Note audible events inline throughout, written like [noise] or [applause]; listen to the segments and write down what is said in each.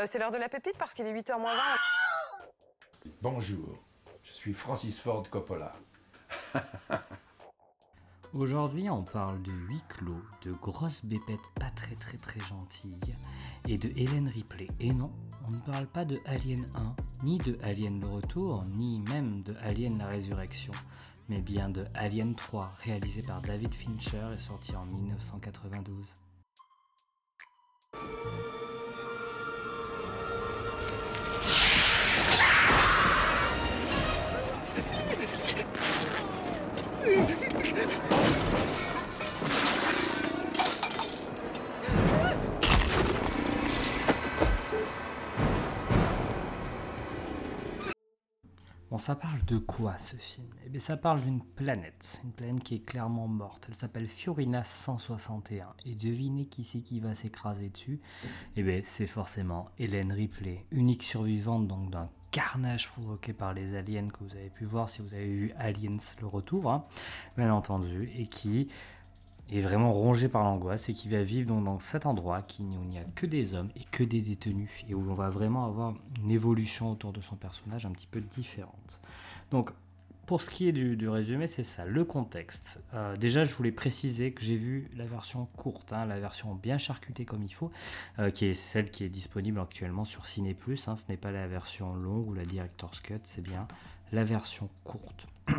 Euh, c'est l'heure de la pépite parce qu'il est 8h moins 20. Bonjour, je suis Francis Ford Coppola. [laughs] Aujourd'hui, on parle de huis clos, de grosses bépètes pas très très très gentilles et de Hélène Ripley. Et non, on ne parle pas de Alien 1, ni de Alien le Retour, ni même de Alien la Résurrection, mais bien de Alien 3, réalisé par David Fincher et sorti en 1992. Ça parle de quoi ce film? Eh bien, ça parle d'une planète, une planète qui est clairement morte. Elle s'appelle Fiorina 161. Et devinez qui c'est qui va s'écraser dessus? Eh bien, c'est forcément Hélène Ripley, unique survivante donc d'un carnage provoqué par les aliens que vous avez pu voir si vous avez vu Aliens le retour, hein, bien entendu, et qui est vraiment rongé par l'angoisse et qui va vivre dans cet endroit où il n'y a que des hommes et que des détenus et où on va vraiment avoir une évolution autour de son personnage un petit peu différente. Donc pour ce qui est du, résumé, c'est ça, le contexte. Euh, déjà, je voulais préciser que j'ai vu la version courte, hein, la version bien charcutée comme il faut, euh, qui est celle qui est disponible actuellement sur Ciné+. Hein, ce n'est pas la version longue ou la Director's Cut, c'est bien la version courte. [clears throat]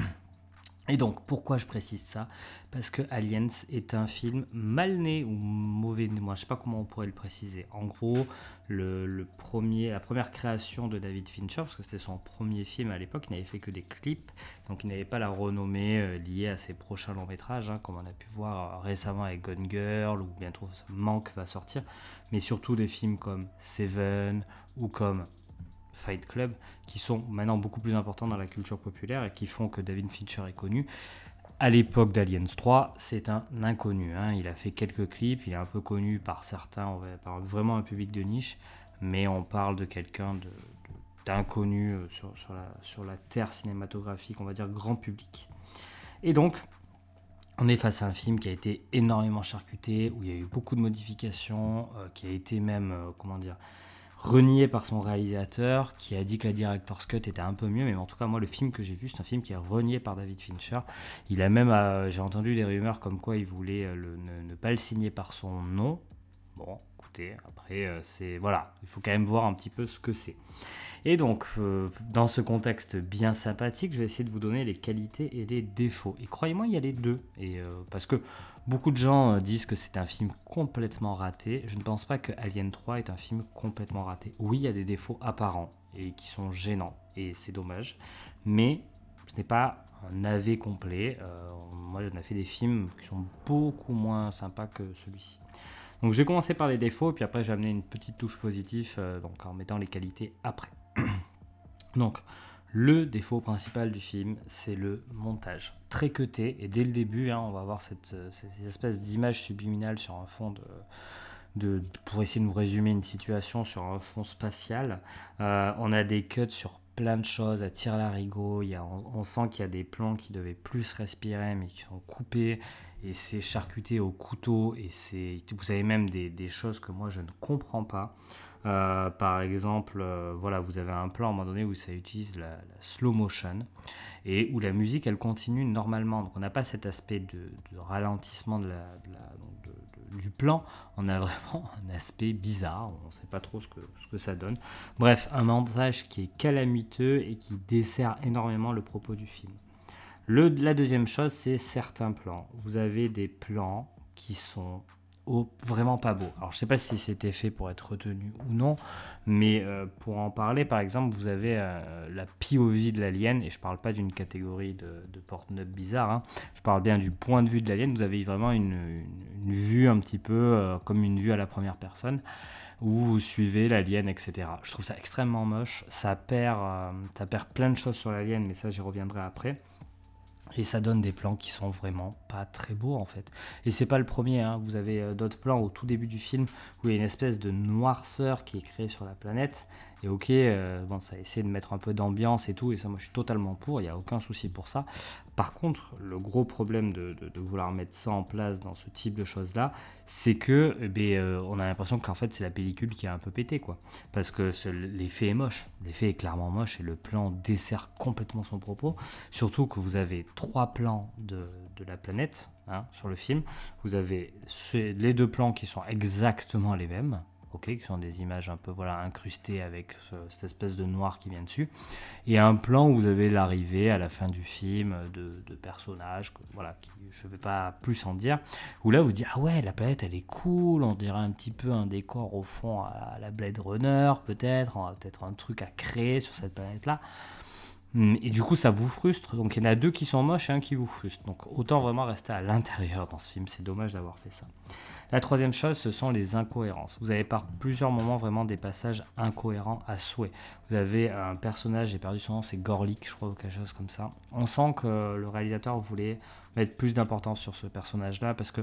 Et donc, pourquoi je précise ça? Parce que Aliens est un film mal né ou mauvais né, moi je sais pas comment on pourrait le préciser. En gros, la première création de David Fincher, parce que c'était son premier film à l'époque, il n'avait fait que des clips, donc il n'avait pas la renommée euh, liée à ses prochains longs métrages, hein, comme on a pu voir récemment avec Gone Girl, ou bientôt Manque va sortir, mais surtout des films comme Seven ou comme Fight Club, qui sont maintenant beaucoup plus importants dans la culture populaire et qui font que David Fincher est connu. À l'époque d'Aliens 3, c'est un inconnu. Hein. Il a fait quelques clips, il est un peu connu par certains, par vraiment un public de niche, mais on parle de quelqu'un d'inconnu euh, sur, la, sur la terre cinématographique, on va dire grand public. Et donc, on est face à un film qui a été énormément charcuté, où il y a eu beaucoup de modifications, euh, qui a été même, euh, comment dire, renié par son réalisateur qui a dit que la director's cut était un peu mieux mais en tout cas moi le film que j'ai vu c'est un film qui est renié par David Fincher. Il a même euh, j'ai entendu des rumeurs comme quoi il voulait euh, ne, pas le signer par son nom. Bon écoutez après euh, c'est voilà il faut quand même voir un petit peu ce que c'est et donc dans ce contexte bien sympathique je vais essayer de vous donner les qualités et les défauts et croyez-moi il y a les deux et parce que Beaucoup de gens euh, disent que c'est un film complètement raté. Je ne pense pas que Alien 3 est un film complètement raté. Oui, il y a des défauts apparents et qui sont gênants, et c'est dommage. Mais ce n'est pas un navet complet. Euh, moi, j'en ai fait des films qui sont beaucoup moins sympas que celui-ci. Donc, je vais commencer par les défauts, puis après, je vais amener une petite touche positive, euh, en mettant les qualités après. Donc, le défaut principal du film, c'est le montage. Très cuté, et dès le début, hein, on va voir cette, euh, espèce d'image subliminale sur un fond de, pour essayer de nous résumer une situation sur un fond spatial. Euh, on a des cuts sur plein de choses, à tir larigot, il on, sent qu'il y a des plans qui devaient plus respirer mais qui sont coupés et c'est charcuté au couteau et c'est vous avez même des, choses que moi je ne comprends pas. Euh, par exemple, euh, voilà, vous avez un plan à un moment donné où ça utilise la, slow motion et où la musique elle continue normalement. Donc on n'a pas cet aspect de, ralentissement de la, du plan, on a [laughs] vraiment un aspect bizarre, on ne sait pas trop ce que, ce que ça donne. Bref, un montage qui est calamiteux et qui dessert énormément le propos du film. La deuxième chose, c'est certains plans. Vous avez des plans qui sont vraiment pas beau. Alors je sais pas si c'était fait pour être retenu ou non, mais euh, pour en parler, par exemple, vous avez euh, la POV de l'alien, et je parle pas d'une catégorie de, de porte-notes bizarre, hein. je parle bien du point de vue de l'alien, vous avez vraiment une, vue un petit peu euh, comme une vue à la première personne, où vous suivez l'alien, etc. Je trouve ça extrêmement moche, ça perd, ça perd plein de choses sur l'alien, mais ça j'y reviendrai après. Et ça donne des plans qui sont vraiment pas très beaux en fait. Et c'est pas le premier, hein. vous avez euh, d'autres plans au tout début du film où il y a une espèce de noirceur qui est créée sur la planète Et ok, euh, bon, ça essaie de mettre un peu d'ambiance et tout, et ça, moi, je suis totalement pour, il n'y a aucun souci pour ça. Par contre, le gros problème de, vouloir mettre ça en place dans ce type de choses-là, c'est que eh ben, euh, on a l'impression qu'en fait, c'est la pellicule qui a un peu pété, quoi. Parce que l'effet est moche, l'effet est clairement moche, et le plan dessert complètement son propos. Surtout que vous avez trois plans de, la planète hein, sur le film. Vous avez les deux plans qui sont exactement les mêmes, qui sont des images un peu voilà incrustées avec cette espèce de noir qui vient dessus, et un plan où vous avez l'arrivée à la fin du film de, personnages, voilà, je ne vais pas plus en dire, où là vous dites ah ouais la planète elle est cool, on dirait un petit peu un décor au fond à la Blade Runner peut-être, peut-être un truc à créer sur cette planète là. Hum, et du coup, ça vous frustre. Donc, il y en a deux qui sont moches et un qui vous frustre. Donc, autant vraiment rester à l'intérieur dans ce film. C'est dommage d'avoir fait ça. La troisième chose, ce sont les incohérences. Vous avez par plusieurs moments vraiment des passages incohérents à souhait. Vous avez un personnage, j'ai perdu son nom, c'est Gorlick, je crois, ou quelque chose comme ça. On sent que le réalisateur voulait mettre plus d'importance sur ce personnage-là parce que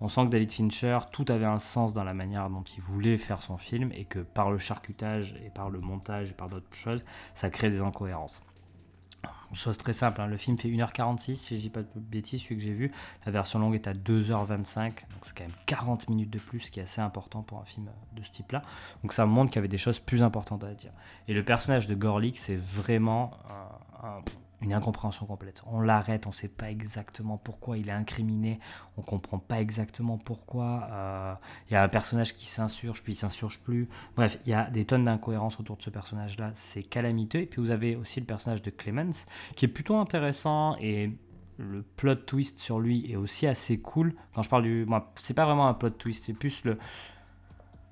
on sent que David Fincher, tout avait un sens dans la manière dont il voulait faire son film et que par le charcutage et par le montage et par d'autres choses, ça crée des incohérences. Chose très simple, hein. le film fait 1h46, si je dis pas de bêtises, celui que j'ai vu. La version longue est à 2h25, donc c'est quand même 40 minutes de plus, ce qui est assez important pour un film de ce type-là. Donc ça montre qu'il y avait des choses plus importantes à dire. Et le personnage de Gorlick, c'est vraiment un une incompréhension complète. On l'arrête, on ne sait pas exactement pourquoi il est incriminé, on ne comprend pas exactement pourquoi. Euh, il y a un personnage qui s'insurge, puis il s'insurge plus. Bref, il y a des tonnes d'incohérences autour de ce personnage-là, c'est calamiteux. Et puis vous avez aussi le personnage de Clemens, qui est plutôt intéressant et le plot twist sur lui est aussi assez cool. Quand je parle du... C'est pas vraiment un plot twist, c'est plus le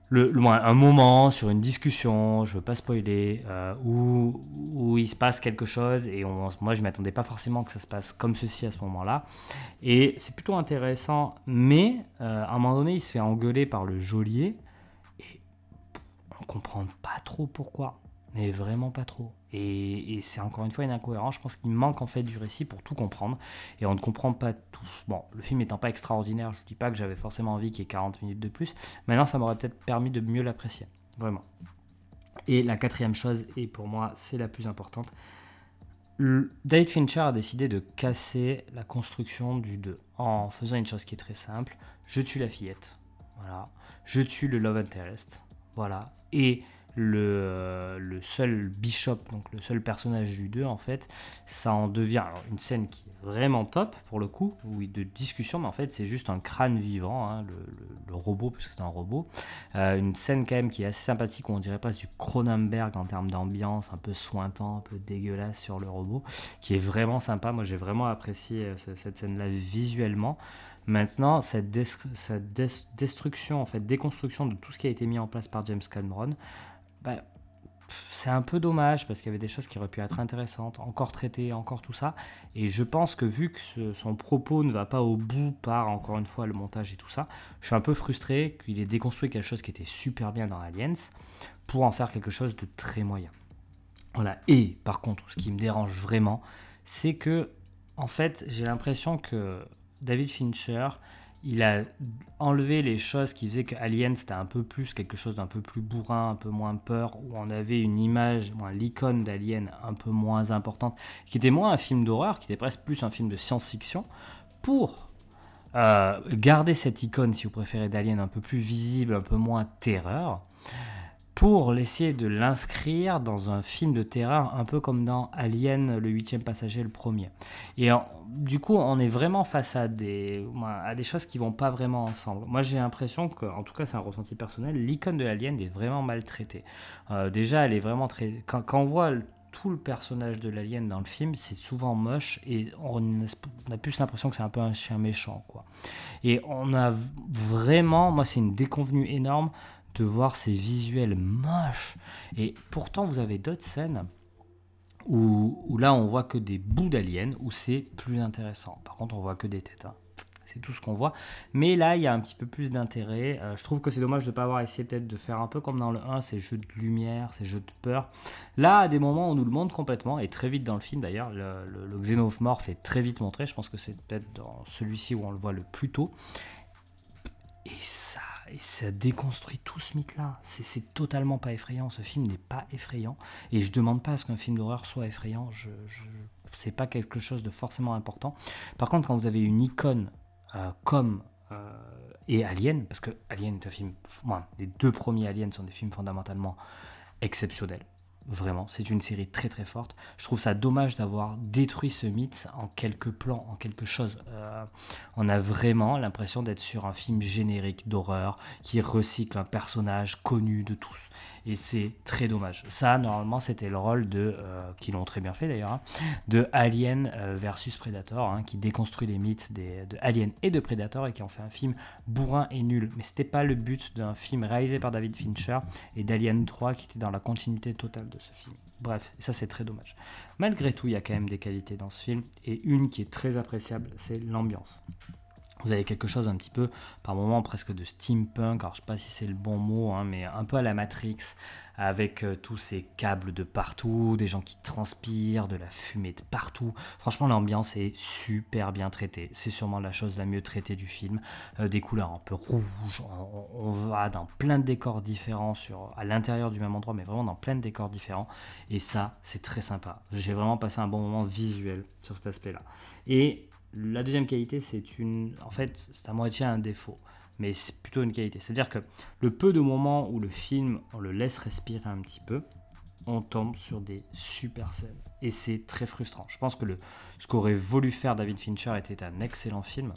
le, un moment sur une discussion, je veux pas spoiler, euh, où, où, il se passe quelque chose et on, moi je m'attendais pas forcément que ça se passe comme ceci à ce moment-là. Et c'est plutôt intéressant, mais euh, à un moment donné il se fait engueuler par le geôlier et on comprend pas trop pourquoi mais vraiment pas trop. Et, c'est encore une fois une incohérence. Je pense qu'il manque en fait du récit pour tout comprendre. Et on ne comprend pas tout. Bon, le film étant pas extraordinaire, je ne dis pas que j'avais forcément envie qu'il y ait 40 minutes de plus. Maintenant, ça m'aurait peut-être permis de mieux l'apprécier. Vraiment. Et la quatrième chose, et pour moi c'est la plus importante, David Fincher a décidé de casser la construction du 2 en faisant une chose qui est très simple. Je tue la fillette. Voilà. Je tue le love interest. Voilà. Et le, le, seul bishop, donc le seul personnage du 2, en fait, ça en devient une scène qui est vraiment top pour le coup, oui, de discussion, mais en fait c'est juste un crâne vivant, hein, le, robot, puisque c'est un robot. Euh, une scène quand même qui est assez sympathique, on dirait pas du Cronenberg en termes d'ambiance, un peu sointant, un peu dégueulasse sur le robot, qui est vraiment sympa. Moi j'ai vraiment apprécié euh, cette scène-là visuellement. Maintenant, cette, destruction, en fait, déconstruction de tout ce qui a été mis en place par James Cameron, bah, c'est un peu dommage parce qu'il y avait des choses qui auraient pu être intéressantes, encore traitées, encore tout ça. Et je pense que vu que son propos ne va pas au bout par, encore une fois, le montage et tout ça, je suis un peu frustré qu'il ait déconstruit quelque chose qui était super bien dans Aliens pour en faire quelque chose de très moyen. Voilà. Et par contre, ce qui me dérange vraiment, c'est que, en fait, j'ai l'impression que David Fincher, il a enlevé les choses qui faisaient que Alien c'était un peu plus quelque chose d'un peu plus bourrin, un peu moins peur, où on avait une image, l'icône d'Alien un peu moins importante, qui était moins un film d'horreur, qui était presque plus un film de science-fiction, pour euh, garder cette icône, si vous préférez, d'Alien un peu plus visible, un peu moins terreur pour essayer de l'inscrire dans un film de terreur, un peu comme dans Alien, le huitième passager, le premier. Et du coup, on est vraiment face à des, à des choses qui vont pas vraiment ensemble. Moi, j'ai l'impression que, en tout cas, c'est un ressenti personnel, l'icône de l'Alien est vraiment maltraitée. Euh, déjà, elle est vraiment très... Quand, quand on voit tout le personnage de l'alien dans le film, c'est souvent moche et on a plus l'impression que c'est un peu un chien méchant, quoi. Et on a vraiment, moi, c'est une déconvenue énorme de voir ces visuels moches. Et pourtant, vous avez d'autres scènes où, là, on voit que des bouts d'aliens, où c'est plus intéressant. Par contre, on voit que des têtes. Hein. C'est tout ce qu'on voit. Mais là, il y a un petit peu plus d'intérêt. Euh, je trouve que c'est dommage de pas avoir essayé peut-être de faire un peu comme dans le 1, ces jeux de lumière, ces jeux de peur. Là, à des moments, on nous le montre complètement, et très vite dans le film d'ailleurs, le, le, le est très vite montré. Je pense que c'est peut-être dans celui-ci où on le voit le plus tôt. Et ça et ça déconstruit tout ce mythe-là. C'est totalement pas effrayant. Ce film n'est pas effrayant. Et je demande pas à ce qu'un film d'horreur soit effrayant. C'est pas quelque chose de forcément important. Par contre, quand vous avez une icône euh, comme euh, et Alien, parce que Alien est un film, moi, les deux premiers Aliens sont des films fondamentalement exceptionnels. Vraiment, c'est une série très très forte. Je trouve ça dommage d'avoir détruit ce mythe en quelques plans, en quelque chose. Euh, on a vraiment l'impression d'être sur un film générique d'horreur qui recycle un personnage connu de tous. Et c'est très dommage. Ça, normalement, c'était le rôle de, euh, qui l'ont très bien fait d'ailleurs, hein, de Alien euh, versus Predator, hein, qui déconstruit les mythes des, de Alien et de Predator et qui ont fait un film bourrin et nul. Mais c'était pas le but d'un film réalisé par David Fincher et d'Alien 3 qui était dans la continuité totale de ce film. Bref, ça c'est très dommage. Malgré tout, il y a quand même des qualités dans ce film, et une qui est très appréciable, c'est l'ambiance. Vous avez quelque chose un petit peu, par moments presque de steampunk, alors je sais pas si c'est le bon mot, hein, mais un peu à la Matrix, avec euh, tous ces câbles de partout, des gens qui transpirent, de la fumée de partout. Franchement, l'ambiance est super bien traitée. C'est sûrement la chose la mieux traitée du film. Euh, des couleurs un peu rouges, on, va dans plein de décors différents à l'intérieur du même endroit, mais vraiment dans plein de décors différents. Et ça, c'est très sympa. J'ai vraiment passé un bon moment visuel sur cet aspect-là. Et la deuxième qualité, c'est une. En fait, c'est à moitié un défaut mais c'est plutôt une qualité. C'est-à-dire que le peu de moments où le film, on le laisse respirer un petit peu, on tombe sur des super scènes. Et c'est très frustrant. Je pense que ce qu'aurait voulu faire David Fincher était un excellent film,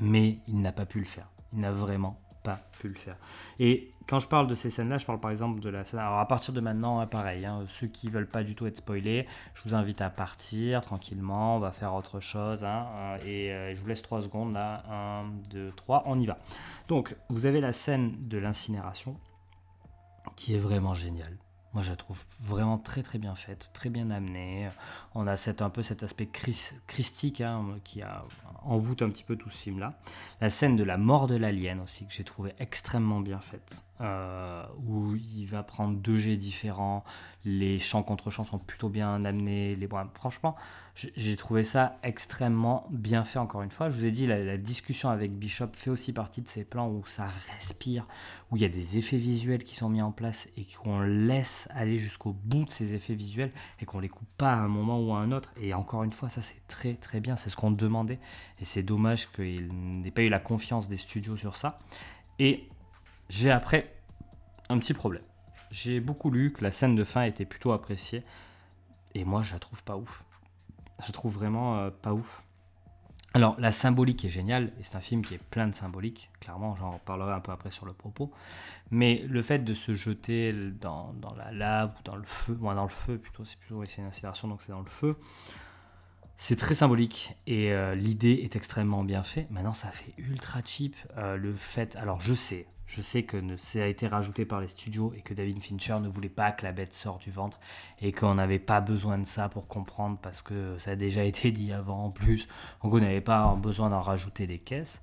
mais il n'a pas pu le faire. Il n'a vraiment pas pu le faire. Et quand je parle de ces scènes-là, je parle par exemple de la scène. Alors à partir de maintenant, hein, pareil, hein, ceux qui veulent pas du tout être spoilés, je vous invite à partir tranquillement, on va faire autre chose. Hein, et euh, je vous laisse 3 secondes là. 1, 2, 3, on y va. Donc vous avez la scène de l'incinération qui est vraiment géniale. Moi, je la trouve vraiment très très bien faite, très bien amenée. On a cette, un peu cet aspect christique qui a, envoûte un petit peu tout ce film-là. La scène de la mort de l'alien aussi, que j'ai trouvé extrêmement bien faite. Euh, où il va prendre deux jets différents, les chants contre chants sont plutôt bien amenés. Les... franchement, j'ai trouvé ça extrêmement bien fait encore une fois. Je vous ai dit, la, discussion avec Bishop fait aussi partie de ces plans où ça respire, où il y a des effets visuels qui sont mis en place et qu'on laisse aller jusqu'au bout de ces effets visuels et qu'on les coupe pas à un moment ou à un autre. Et encore une fois, ça c'est très très bien, c'est ce qu'on demandait. Et c'est dommage qu'il n'ait pas eu la confiance des studios sur ça. Et j'ai après un petit problème. J'ai beaucoup lu que la scène de fin était plutôt appréciée. Et moi, je la trouve pas ouf. Je trouve vraiment euh, pas ouf. Alors, la symbolique est géniale, et c'est un film qui est plein de symbolique, clairement, j'en reparlerai un peu après sur le propos. Mais le fait de se jeter dans, la lave ou dans le feu, moi dans le feu plutôt, c'est plutôt une incinération, donc c'est dans le feu, c'est très symbolique et euh, l'idée est extrêmement bien faite. Maintenant, ça fait ultra cheap. Euh, le fait, alors je sais, je sais que ça a été rajouté par les studios et que David Fincher ne voulait pas que la bête sorte du ventre et qu'on n'avait pas besoin de ça pour comprendre parce que ça a déjà [laughs] été dit avant en plus. Donc on n'avait pas besoin d'en rajouter des caisses.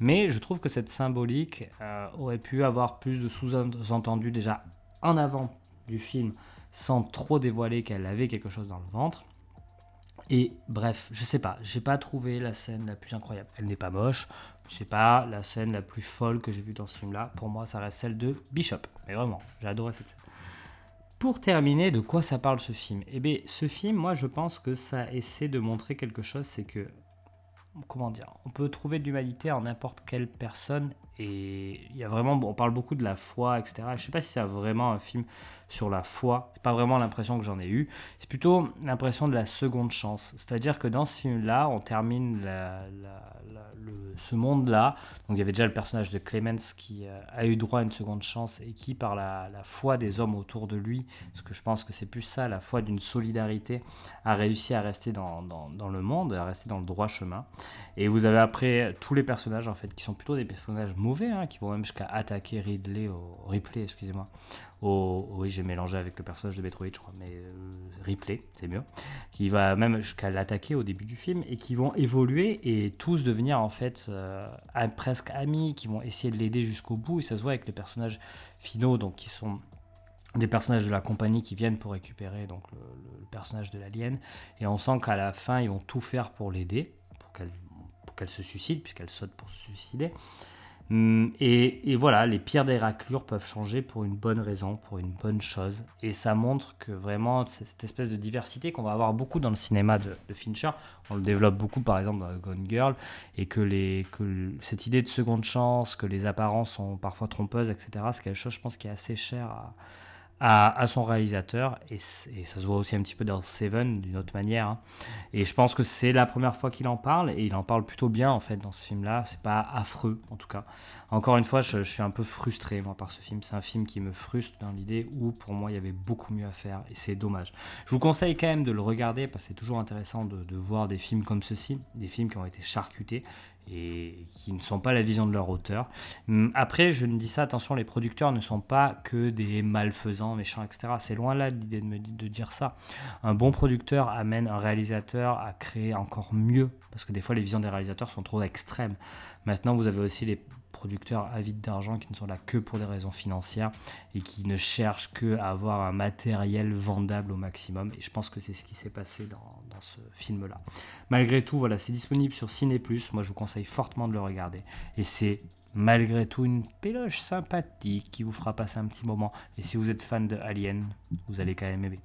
Mais je trouve que cette symbolique euh, aurait pu avoir plus de sous-entendus déjà en avant du film sans trop dévoiler qu'elle avait quelque chose dans le ventre. Et bref, je sais pas, j'ai pas trouvé la scène la plus incroyable. Elle n'est pas moche, c'est pas la scène la plus folle que j'ai vue dans ce film-là. Pour moi, ça reste celle de Bishop. Mais vraiment, j'ai adoré cette scène. Pour terminer, de quoi ça parle ce film? Eh bien, ce film, moi, je pense que ça essaie de montrer quelque chose, c'est que, comment dire, on peut trouver de l'humanité en n'importe quelle personne, et il y a vraiment, on parle beaucoup de la foi, etc. Je sais pas si c'est vraiment un film sur la foi. C'est pas vraiment l'impression que j'en ai eu. C'est plutôt l'impression de la seconde chance. C'est-à-dire que dans ce film-là, on termine ce monde-là. Donc il y avait déjà le personnage de Clemens qui euh, a eu droit à une seconde chance et qui, par la, foi des hommes autour de lui, parce que je pense que c'est plus ça, la foi d'une solidarité, a réussi à rester dans, dans, le monde, à rester dans le droit chemin. Et vous avez après tous les personnages en fait qui sont plutôt des personnages hein, qui vont même jusqu'à attaquer Ridley au Ripley, excusez-moi, oui, j'ai mélangé avec le personnage de Metroid, je crois, mais euh, Ripley, c'est mieux, qui va même jusqu'à l'attaquer au début du film et qui vont évoluer et tous devenir en fait euh, presque amis, qui vont essayer de l'aider jusqu'au bout. Et ça se voit avec les personnages finaux, donc qui sont des personnages de la compagnie qui viennent pour récupérer donc le, personnage de l'alien. Et on sent qu'à la fin, ils vont tout faire pour l'aider, pour qu'elle se suicide, puisqu'elle saute pour se suicider. Hum, Et, voilà, les pires des peuvent changer pour une bonne raison, pour une bonne chose. Et ça montre que vraiment, cette espèce de diversité qu'on va avoir beaucoup dans le cinéma de, Fincher, on le développe beaucoup par exemple dans Gone Girl, et que, que cette idée de seconde chance, que les apparences sont parfois trompeuses, etc., c'est quelque chose, je pense, qui est assez cher à, à, son réalisateur, et, ça se voit aussi un petit peu dans Seven d'une autre manière. hein. Et je pense que c'est la première fois qu'il en parle, et il en parle plutôt bien en fait dans ce film-là. C'est pas affreux en tout cas. Encore une fois, je, je suis un peu frustré moi par ce film. C'est un film qui me frustre dans l'idée où pour moi il y avait beaucoup mieux à faire, et c'est dommage. Je vous conseille quand même de le regarder parce que c'est toujours intéressant de, de voir des films comme ceci, des films qui ont été charcutés et qui ne sont pas la vision de leur auteur. Hum, Après, je ne dis ça, attention, les producteurs ne sont pas que des malfaisants, méchants, etc. C'est loin là l'idée de, de dire ça. Un bon producteur amène un réalisateur à créer encore mieux, parce que des fois les visions des réalisateurs sont trop extrêmes. Maintenant, vous avez aussi les producteurs avides d'argent qui ne sont là que pour des raisons financières et qui ne cherchent que à avoir un matériel vendable au maximum. Et je pense que c'est ce qui s'est passé dans, dans ce film-là. Malgré tout, voilà, c'est disponible sur Ciné+. Moi, je vous conseille fortement de le regarder. Et c'est malgré tout une péloche sympathique qui vous fera passer un petit moment. Et si vous êtes fan de Alien, vous allez quand même aimer.